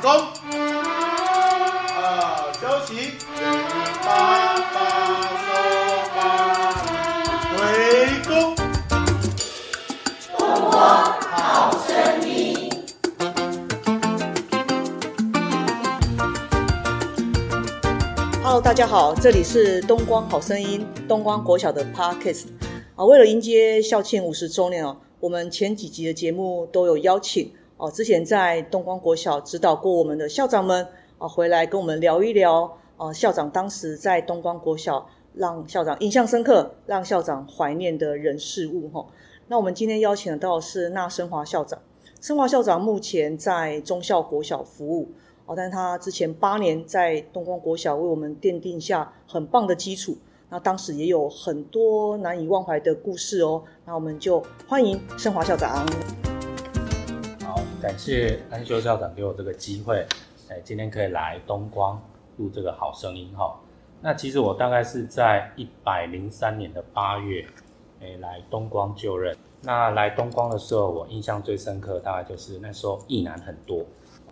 场中，啊，休息，八八收八，回宫。东光好声音。Hello，大家好，这里是东光好声音，东光国小的 Podcast 啊。为了迎接校庆五十周年哦，我们前几集的节目都有邀请哦，之前在东光国小指导过我们的校长们啊，回来跟我们聊一聊啊，校长当时在东光国小让校长印象深刻，让校长怀念的人事物哈。那我们今天邀请到的是那升华校长，升华校长目前在中校国小服务。哦，但是他之前八年在东光国小为我们奠定下很棒的基础，那当时也有很多难以忘怀的故事哦。那我们就欢迎升华校长。感谢安修校长给我这个机会，哎，今天可以来东光录这个好声音哈。那其实我大概是在一百零三年的八月，哎，来东光就任。那来东光的时候，我印象最深刻大概就是那时候艺男很多。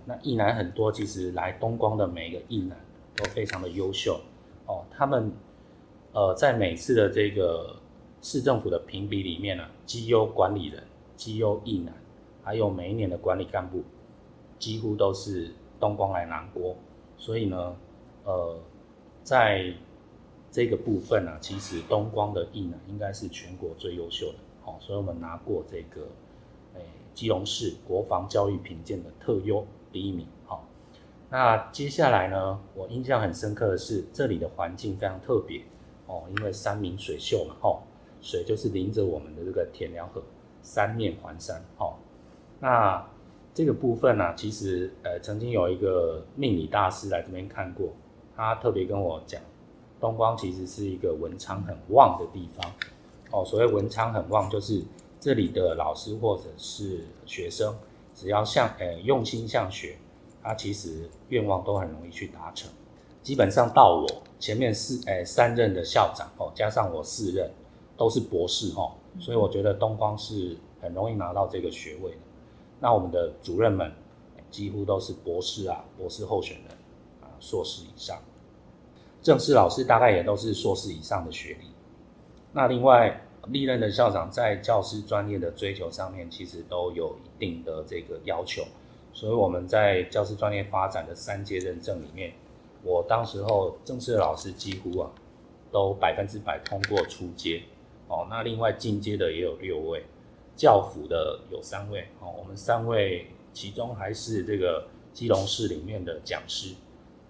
那艺男很多，其实来东光的每一个艺男都非常的优秀哦。他们呃在每次的这个市政府的评比里面呢，绩优管理人、绩优艺男，还有每一年的管理干部，几乎都是东光来拿锅。所以呢，呃，在这个部分呢，其实东光的艺呢应该是全国最优秀的哦。所以我们拿过这个诶基隆市国防教育评鉴的特优。第一名，好。那接下来呢？我印象很深刻的是，这里的环境非常特别哦，因为山明水秀嘛，哦，水就是临着我们的这个田寮河，三面环山，哦。那这个部分呢，其实呃，曾经有一个命理大师来这边看过，他特别跟我讲，东光其实是一个文昌很旺的地方，哦，所谓文昌很旺，就是这里的老师或者是学生。只要向呃用心向学，他其实愿望都很容易去达成。基本上到我前面四诶三任的校长哦，加上我四任都是博士哦，所以我觉得东光是很容易拿到这个学位的。那我们的主任们几乎都是博士啊，博士候选人啊，硕士以上。正式老师大概也都是硕士以上的学历。那另外。历任的校长在教师专业的追求上面，其实都有一定的这个要求，所以我们在教师专业发展的三阶认证里面，我当时候正式的老师几乎啊都百分之百通过初阶哦。那另外进阶的也有六位，教辅的有三位哦。我们三位其中还是这个基隆市里面的讲师，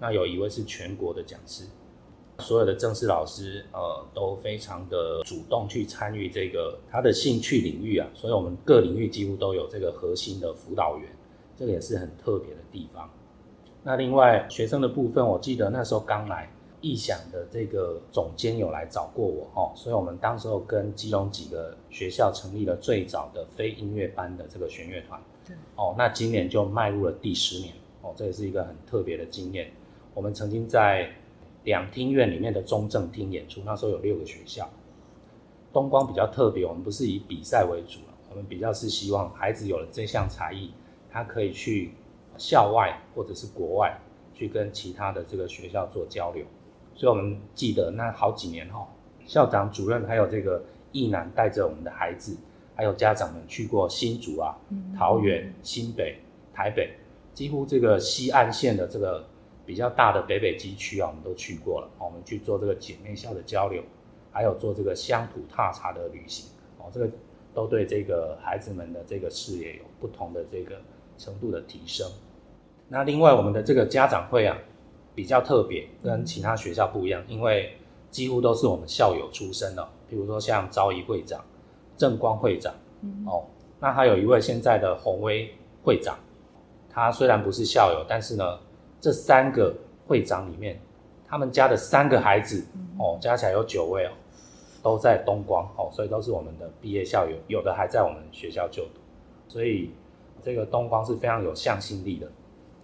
那有一位是全国的讲师。所有的正式老师，呃，都非常的主动去参与这个他的兴趣领域啊，所以我们各领域几乎都有这个核心的辅导员，这个也是很特别的地方。那另外学生的部分，我记得那时候刚来，艺想的这个总监有来找过我哦，所以我们当时候跟基隆几个学校成立了最早的非音乐班的这个弦乐团，对，哦，那今年就迈入了第十年，哦，这也是一个很特别的经验。我们曾经在两厅院里面的中正厅演出，那时候有六个学校。东光比较特别，我们不是以比赛为主了，我们比较是希望孩子有了这项才艺，他可以去校外或者是国外去跟其他的这个学校做交流。所以我们记得那好几年哈，校长、主任还有这个义男带着我们的孩子，还有家长们去过新竹啊、桃园、新北、台北，几乎这个西岸线的这个。比较大的北北基区啊，我们都去过了。我们去做这个姐妹校的交流，还有做这个乡土踏查的旅行。哦，这个都对这个孩子们的这个视野有不同的这个程度的提升。那另外，我们的这个家长会啊，比较特别，跟其他学校不一样，因为几乎都是我们校友出身的。比如说像昭仪会长、正光会长，哦，那还有一位现在的宏威会长，他虽然不是校友，但是呢。这三个会长里面，他们家的三个孩子哦，加起来有九位哦，都在东光哦，所以都是我们的毕业校友，有的还在我们学校就读，所以这个东光是非常有向心力的，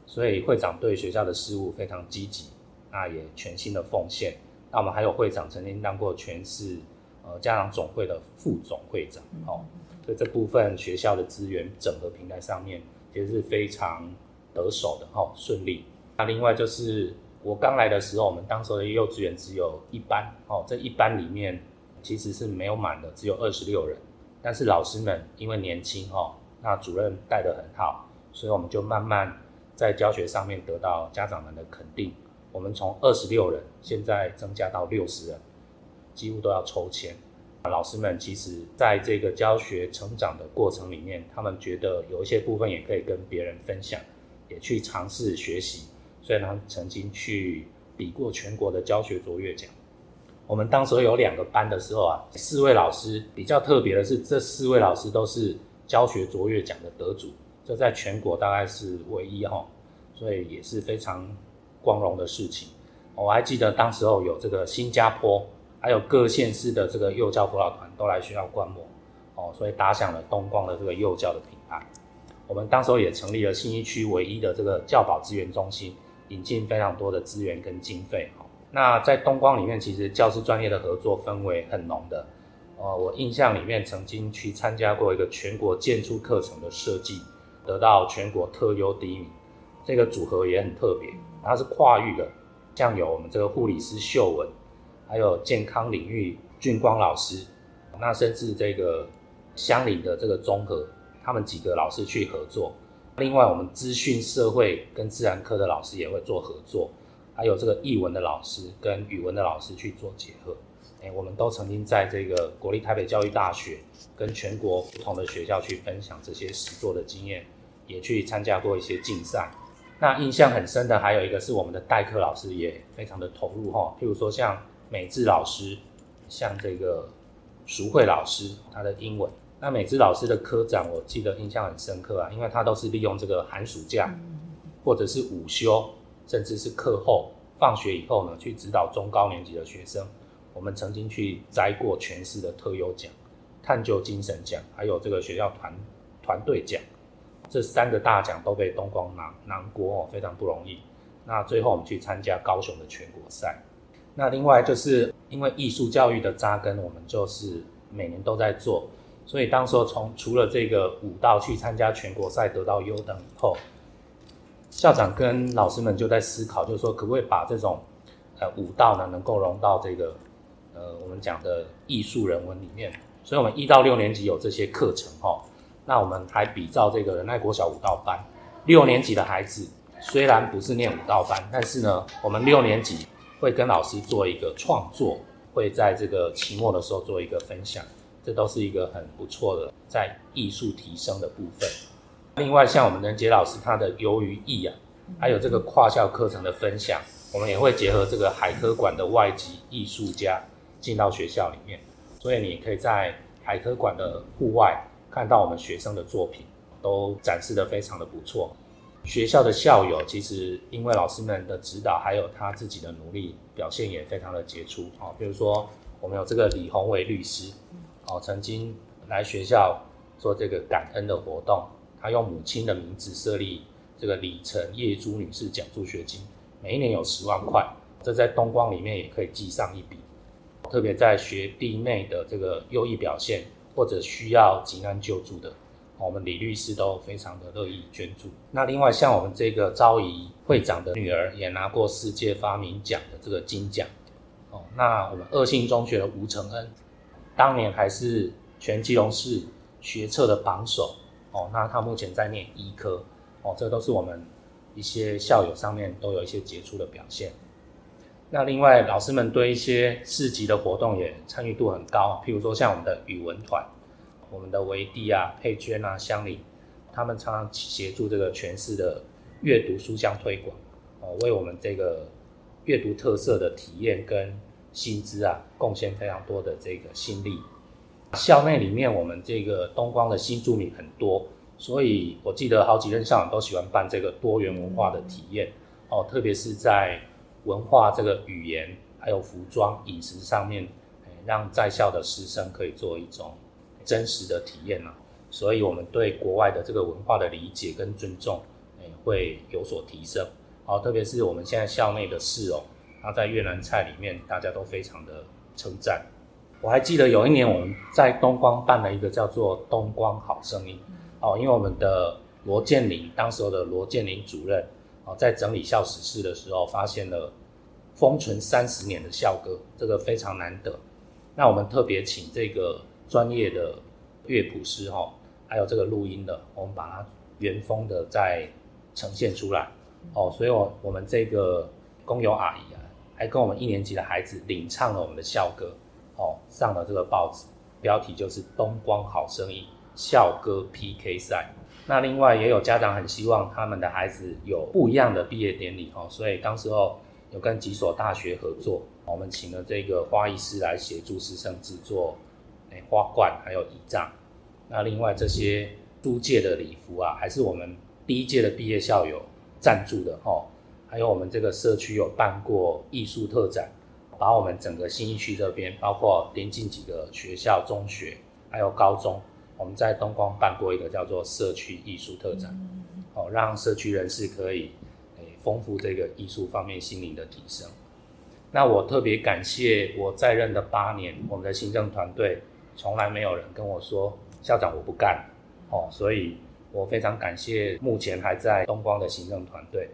所以会长对学校的事务非常积极，那也全心的奉献。那我们还有会长曾经当过全市呃家长总会的副总会长哦，所以这部分学校的资源整合平台上面，其实是非常。得手的哈，顺利。那另外就是我刚来的时候，我们当时的幼稚园只有一班哦，这一班里面其实是没有满的，只有二十六人。但是老师们因为年轻哦，那主任带得很好，所以我们就慢慢在教学上面得到家长们的肯定。我们从二十六人现在增加到六十人，几乎都要抽签。老师们其实在这个教学成长的过程里面，他们觉得有一些部分也可以跟别人分享，也去尝试学习。所以呢，曾经去比过全国的教学卓越奖。我们当时有两个班的时候啊，四位老师比较特别的是，这四位老师都是教学卓越奖的得主，这在全国大概是唯一哈，所以也是非常光荣的事情。我还记得当时候有这个新加坡。还有各县市的这个幼教辅导团都来学校观摩，哦，所以打响了东光的这个幼教的品牌。我们当时候也成立了新一区唯一的这个教保资源中心，引进非常多的资源跟经费。那在东光里面，其实教师专业的合作氛围很浓的。呃，我印象里面曾经去参加过一个全国建筑课程的设计，得到全国特优第一名。这个组合也很特别，它是跨域的，像有我们这个护理师秀文。还有健康领域俊光老师，那甚至这个乡邻的这个综合，他们几个老师去合作。另外，我们资讯社会跟自然科的老师也会做合作，还有这个译文的老师跟语文的老师去做结合。哎，我们都曾经在这个国立台北教育大学跟全国不同的学校去分享这些实作的经验，也去参加过一些竞赛。那印象很深的还有一个是我们的代课老师也非常的投入哈，譬如说像。美智老师，像这个淑慧老师，他的英文。那美智老师的科长，我记得印象很深刻啊，因为他都是利用这个寒暑假，或者是午休，甚至是课后、放学以后呢，去指导中高年级的学生。我们曾经去摘过全市的特优奖、探究精神奖，还有这个学校团团队奖，这三个大奖都被东光拿拿过哦，非常不容易。那最后我们去参加高雄的全国赛。那另外就是因为艺术教育的扎根，我们就是每年都在做，所以当时候从除了这个舞蹈去参加全国赛得到优等以后，校长跟老师们就在思考，就是说可不可以把这种呃舞蹈呢能够融到这个呃我们讲的艺术人文里面，所以我们一到六年级有这些课程哈，那我们还比照这个仁爱国小舞蹈班，六年级的孩子虽然不是念舞蹈班，但是呢我们六年级。会跟老师做一个创作，会在这个期末的时候做一个分享，这都是一个很不错的在艺术提升的部分。另外，像我们任杰老师他的游于艺啊，还有这个跨校课程的分享，我们也会结合这个海科馆的外籍艺术家进到学校里面，所以你可以在海科馆的户外看到我们学生的作品，都展示的非常的不错。学校的校友其实因为老师们的指导，还有他自己的努力，表现也非常的杰出啊。比如说，我们有这个李宏伟律师，哦，曾经来学校做这个感恩的活动，他用母亲的名字设立这个李晨叶珠女士奖助学金，每一年有十万块，这在东光里面也可以记上一笔。特别在学弟妹的这个优异表现，或者需要急难救助的。我们李律师都非常的乐意捐助。那另外像我们这个招仪会长的女儿也拿过世界发明奖的这个金奖。哦，那我们二信中学的吴承恩，当年还是全基隆市学测的榜首。哦，那他目前在念医科。哦，这都是我们一些校友上面都有一些杰出的表现。那另外老师们对一些市级的活动也参与度很高，譬如说像我们的语文团。我们的维弟啊、佩娟啊、乡里，他们常常协助这个全市的阅读书香推广，哦，为我们这个阅读特色的体验跟薪资啊，贡献非常多的这个心力。校内里面，我们这个东光的新住民很多，所以我记得好几任校长都喜欢办这个多元文化的体验，哦，特别是在文化这个语言、还有服装、饮食上面，让在校的师生可以做一种。真实的体验啊，所以我们对国外的这个文化的理解跟尊重，诶，会有所提升。好，特别是我们现在校内的室友，他在越南菜里面，大家都非常的称赞。我还记得有一年我们在东光办了一个叫做“东光好声音”，哦，因为我们的罗建林当时候的罗建林主任哦，在整理校史室的时候，发现了封存三十年的校歌，这个非常难得。那我们特别请这个专业的乐谱师哈，还有这个录音的，我们把它原封的再呈现出来哦。所以，我我们这个工友阿姨啊，还跟我们一年级的孩子领唱了我们的校歌哦，上了这个报纸，标题就是《东光好声音校歌 PK 赛》。那另外也有家长很希望他们的孩子有不一样的毕业典礼哦，所以当时候有跟几所大学合作，我们请了这个花艺师来协助师生制作，诶花冠还有仪仗。那另外这些租借的礼服啊，还是我们第一届的毕业校友赞助的哦。还有我们这个社区有办过艺术特展，把我们整个新一区这边，包括临近几个学校、中学还有高中。我们在东光办过一个叫做社区艺术特展，哦，让社区人士可以诶丰富这个艺术方面心灵的提升。那我特别感谢我在任的八年，我们的行政团队从来没有人跟我说校长我不干，哦，所以我非常感谢目前还在东光的行政团队。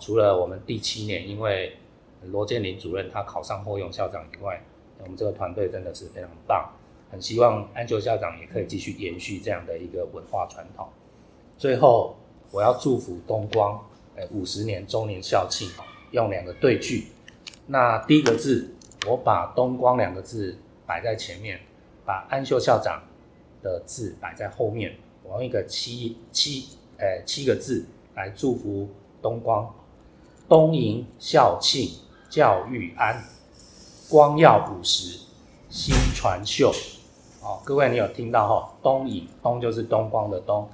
除了我们第七年因为罗建林主任他考上后用校长以外，我们这个团队真的是非常棒。很希望安球校长也可以继续延续这样的一个文化传统。最后，我要祝福东光，呃，五十年周年校庆，用两个对句。那第一个字，我把东光两个字摆在前面，把安秀校长的字摆在后面。我用一个七七，呃，七个字来祝福东光。东营校庆，教育安，光耀五十，新传秀。哦，各位，你有听到哈？东影东就是东光的东，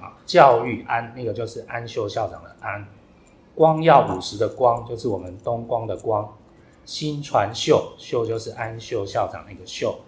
啊，教育安那个就是安秀校长的安，光耀五十的光就是我们东光的光，新传秀秀就是安秀校长那个秀，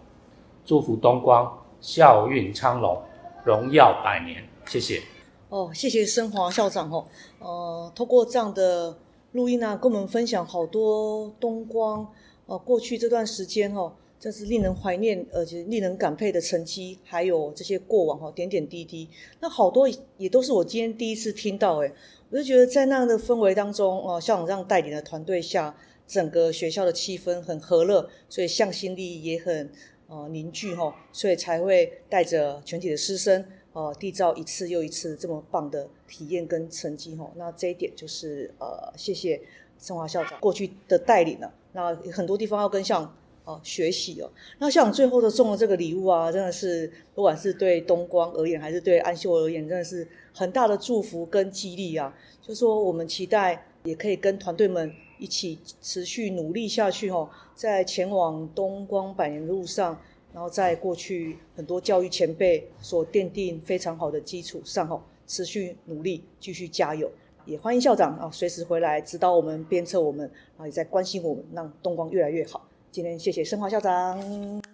祝福东光校运昌隆，荣耀百年，谢谢。哦，谢谢升华校长哦，呃，通过这样的录音呢，跟我们分享好多东光呃过去这段时间哦。真是令人怀念，而且令人感佩的成绩，还有这些过往哈点点滴滴，那好多也都是我今天第一次听到诶我就觉得在那样的氛围当中哦，校长这样带领的团队下，整个学校的气氛很和乐，所以向心力也很呃凝聚哈，所以才会带着全体的师生呃缔造一次又一次这么棒的体验跟成绩哈。那这一点就是呃谢谢生华校长过去的带领了，那很多地方要跟像。哦，学习哦，那像最后的送的这个礼物啊，真的是不管是对东光而言，还是对安秀而言，真的是很大的祝福跟激励啊。就说我们期待也可以跟团队们一起持续努力下去哦，在前往东光百年路上，然后在过去很多教育前辈所奠定非常好的基础上哦，持续努力，继续加油。也欢迎校长啊，随时回来指导我们、鞭策我们，然后也在关心我们，让东光越来越好。今天谢谢生华校长。